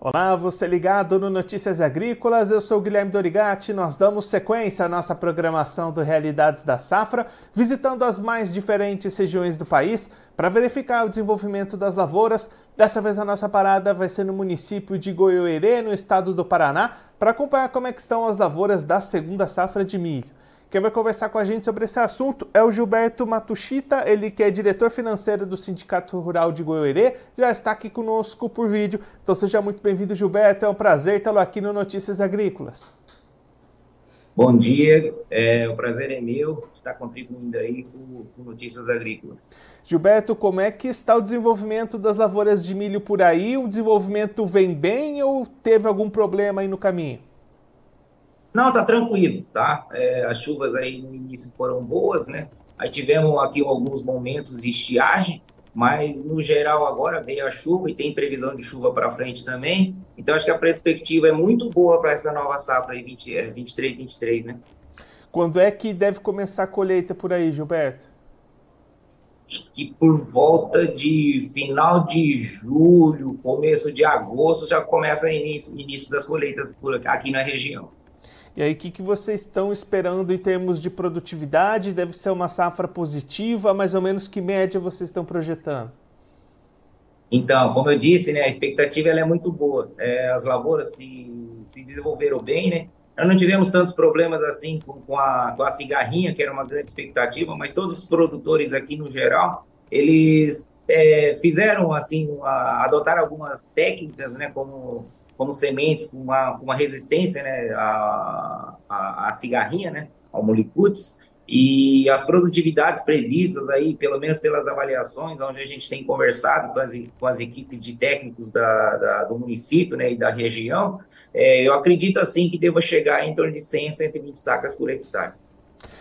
Olá, você ligado no Notícias Agrícolas, eu sou Guilherme Dorigati. Nós damos sequência à nossa programação do Realidades da Safra, visitando as mais diferentes regiões do país para verificar o desenvolvimento das lavouras. Dessa vez a nossa parada vai ser no município de Goiôerê, no estado do Paraná, para acompanhar como é estão as lavouras da segunda safra de milho. Quem vai conversar com a gente sobre esse assunto é o Gilberto Matuchita, ele que é diretor financeiro do Sindicato Rural de Goiôerê, já está aqui conosco por vídeo. Então seja muito bem-vindo, Gilberto. É um prazer tê-lo aqui no Notícias Agrícolas. Bom dia, é, o prazer é meu estar contribuindo aí com, com Notícias Agrícolas. Gilberto, como é que está o desenvolvimento das lavouras de milho por aí? O desenvolvimento vem bem ou teve algum problema aí no caminho? Não, tá tranquilo, tá? É, as chuvas aí no início foram boas, né? Aí tivemos aqui alguns momentos de estiagem, mas no geral agora veio a chuva e tem previsão de chuva para frente também. Então acho que a perspectiva é muito boa para essa nova safra aí 20, 23, 23, né? Quando é que deve começar a colheita por aí, Gilberto? Que por volta de final de julho, começo de agosto já começa o início, início das colheitas por aqui na região. E aí, o que, que vocês estão esperando em termos de produtividade? Deve ser uma safra positiva, mais ou menos que média vocês estão projetando? Então, como eu disse, né, a expectativa ela é muito boa. É, as lavouras se, se desenvolveram bem, né? Nós não tivemos tantos problemas assim com, com, a, com a cigarrinha, que era uma grande expectativa, mas todos os produtores aqui no geral, eles é, fizeram assim, a, adotaram algumas técnicas, né, como como sementes com uma, uma resistência né, à, à, à cigarrinha, né, ao molicutes, e as produtividades previstas aí, pelo menos pelas avaliações, onde a gente tem conversado com as, com as equipes de técnicos da, da do município né, e da região, é, eu acredito assim que deva chegar em torno de 100 a 120 sacas por hectare.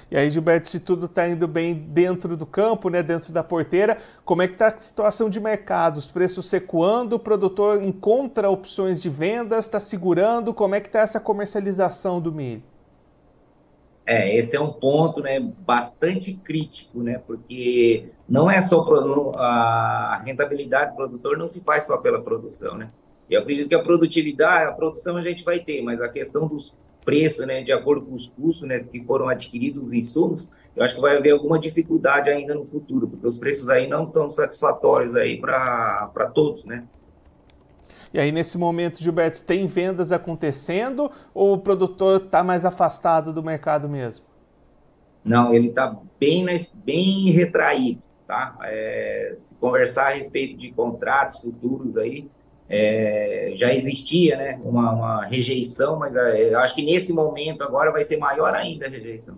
E aí, Gilberto, se tudo está indo bem dentro do campo, né, dentro da porteira, como é que está a situação de mercado? Os preços secuando, o produtor encontra opções de vendas, está segurando, como é que está essa comercialização do milho? É, esse é um ponto né, bastante crítico, né, porque não é só a rentabilidade do produtor não se faz só pela produção, né? Eu acredito que a produtividade, a produção a gente vai ter, mas a questão dos preço, né, de acordo com os custos né, que foram adquiridos os insumos, eu acho que vai haver alguma dificuldade ainda no futuro, porque os preços aí não estão satisfatórios aí para todos, né? E aí, nesse momento, Gilberto, tem vendas acontecendo ou o produtor está mais afastado do mercado mesmo? Não, ele está bem, bem retraído, tá? É, se conversar a respeito de contratos futuros aí, é, já existia né, uma, uma rejeição, mas é, acho que nesse momento agora vai ser maior ainda a rejeição.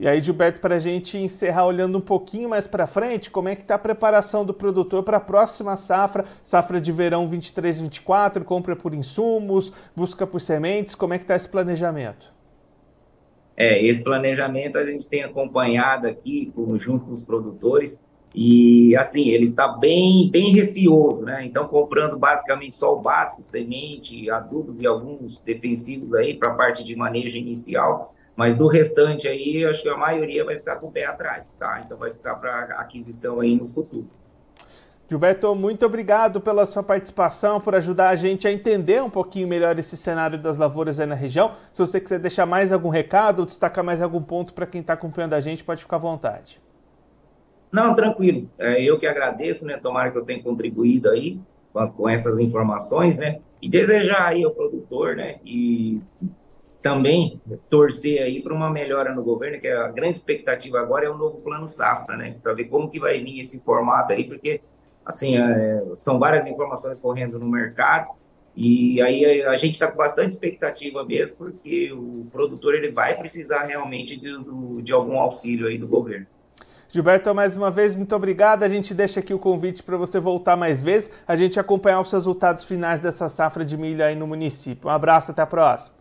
E aí, Gilberto, para a gente encerrar olhando um pouquinho mais para frente, como é que está a preparação do produtor para a próxima safra, safra de verão 23-24, compra por insumos, busca por sementes, como é que está esse planejamento? É, esse planejamento a gente tem acompanhado aqui junto com os produtores, e assim, ele está bem, bem receoso, né? Então, comprando basicamente só o básico, semente, adubos e alguns defensivos aí para a parte de manejo inicial. Mas do restante aí, acho que a maioria vai ficar com o pé atrás, tá? Então vai ficar para aquisição aí no futuro. Gilberto, muito obrigado pela sua participação, por ajudar a gente a entender um pouquinho melhor esse cenário das lavouras aí na região. Se você quiser deixar mais algum recado destacar mais algum ponto para quem está acompanhando a gente, pode ficar à vontade. Não, tranquilo. É, eu que agradeço, né? Tomara que eu tenha contribuído aí com, com essas informações, né? E desejar aí ao produtor, né? E também torcer aí para uma melhora no governo, que a grande expectativa agora é o novo plano safra, né? Para ver como que vai vir esse formato aí, porque assim é, são várias informações correndo no mercado e aí a gente está com bastante expectativa mesmo, porque o produtor ele vai precisar realmente de, de algum auxílio aí do governo. Gilberto, mais uma vez, muito obrigado. A gente deixa aqui o convite para você voltar mais vezes, a gente acompanhar os resultados finais dessa safra de milho aí no município. Um abraço, até a próxima.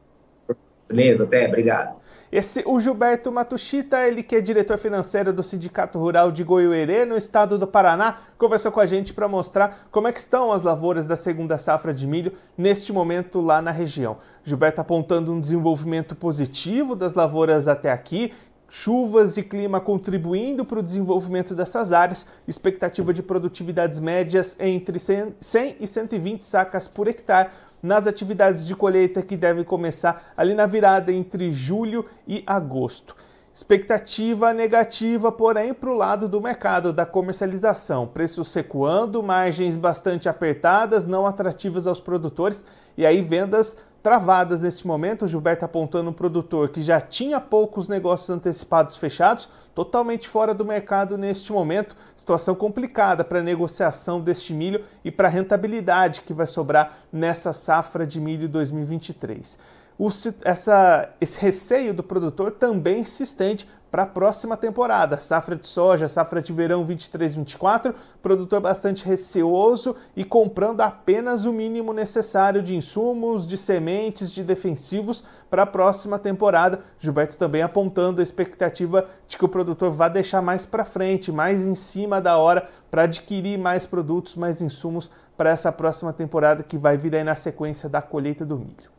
Beleza, até, obrigado. Esse, o Gilberto Matuchita, ele que é diretor financeiro do Sindicato Rural de Goiôerê, no estado do Paraná, conversou com a gente para mostrar como é que estão as lavouras da segunda safra de milho neste momento lá na região. Gilberto apontando um desenvolvimento positivo das lavouras até aqui chuvas e clima contribuindo para o desenvolvimento dessas áreas, expectativa de produtividades médias entre 100 e 120 sacas por hectare nas atividades de colheita que devem começar ali na virada entre julho e agosto. Expectativa negativa, porém, para o lado do mercado da comercialização. Preços recuando, margens bastante apertadas, não atrativas aos produtores e aí vendas travadas neste momento. O Gilberto apontando um produtor que já tinha poucos negócios antecipados fechados, totalmente fora do mercado neste momento. Situação complicada para a negociação deste milho e para a rentabilidade que vai sobrar nessa safra de milho 2023 o, essa, esse receio do produtor também se estende para a próxima temporada. Safra de soja, safra de verão 23-24, produtor bastante receoso e comprando apenas o mínimo necessário de insumos, de sementes, de defensivos para a próxima temporada. Gilberto também apontando a expectativa de que o produtor vá deixar mais para frente, mais em cima da hora, para adquirir mais produtos, mais insumos para essa próxima temporada que vai vir aí na sequência da colheita do milho.